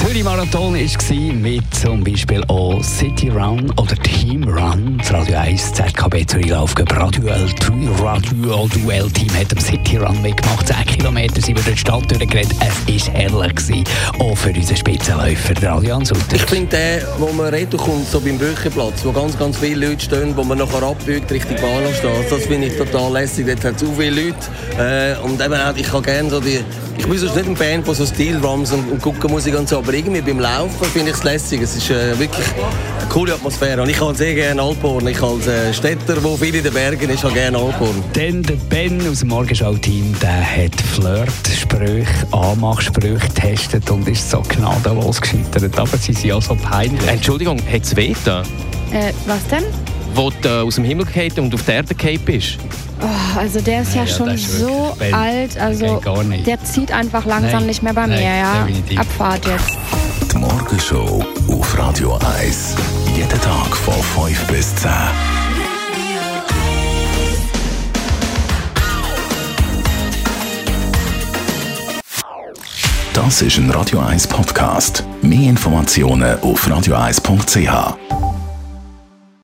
Zürich Marathon war mit zum Beispiel auch City Run oder Team Run. Das Radio 1 ZKB Zürich Laufgeben Radio L Radio Duell Team hat am City Run mitgemacht. 10 Kilometer sind wir durch die Stadt durchgerannt. Es war herrlich. Gewesen. Auch für unseren Spitzenläufer, Adrian Sutter. Ich finde den, wo man retour kommt, so beim Brückenplatz, wo ganz, ganz viele Leute stehen, wo man nachher abbiegt Richtung Bahnhofstraße, das finde ich total lässig. Dort hat es so viele Leute. Äh, und eben auch, ich kann gerne so die ich bin sonst nicht ein Fan von so Stilrums und, und Guckenmusik und so, aber irgendwie beim Laufen finde ich es lässig. Es ist äh, wirklich eine coole Atmosphäre. Und ich habe sehr gerne Alphorn. Ich als äh, Städter, der viel in den Bergen ist, habe gerne Alphorn. Dann der Ben aus dem Morgenschau-Team, der hat Flirt-Sprüche, Anmachsprüche getestet und ist so gnadenlos gescheitert. Aber sie sind ja so peinlich. Entschuldigung, hat es weh Äh, was denn? Wo du äh, aus dem Himmel gefallen und auf der Erde gefallen bist? Oh, also der ist ja, ja schon ist so alt, also der zieht einfach langsam Nein. nicht mehr bei Nein, mir, ja. Definitiv. Abfahrt jetzt. Die Morgenshow auf Radio 1. Jeden Tag von 5 bis 10. Das ist ein Radio 1 Podcast. Mehr Informationen auf radio1.ch.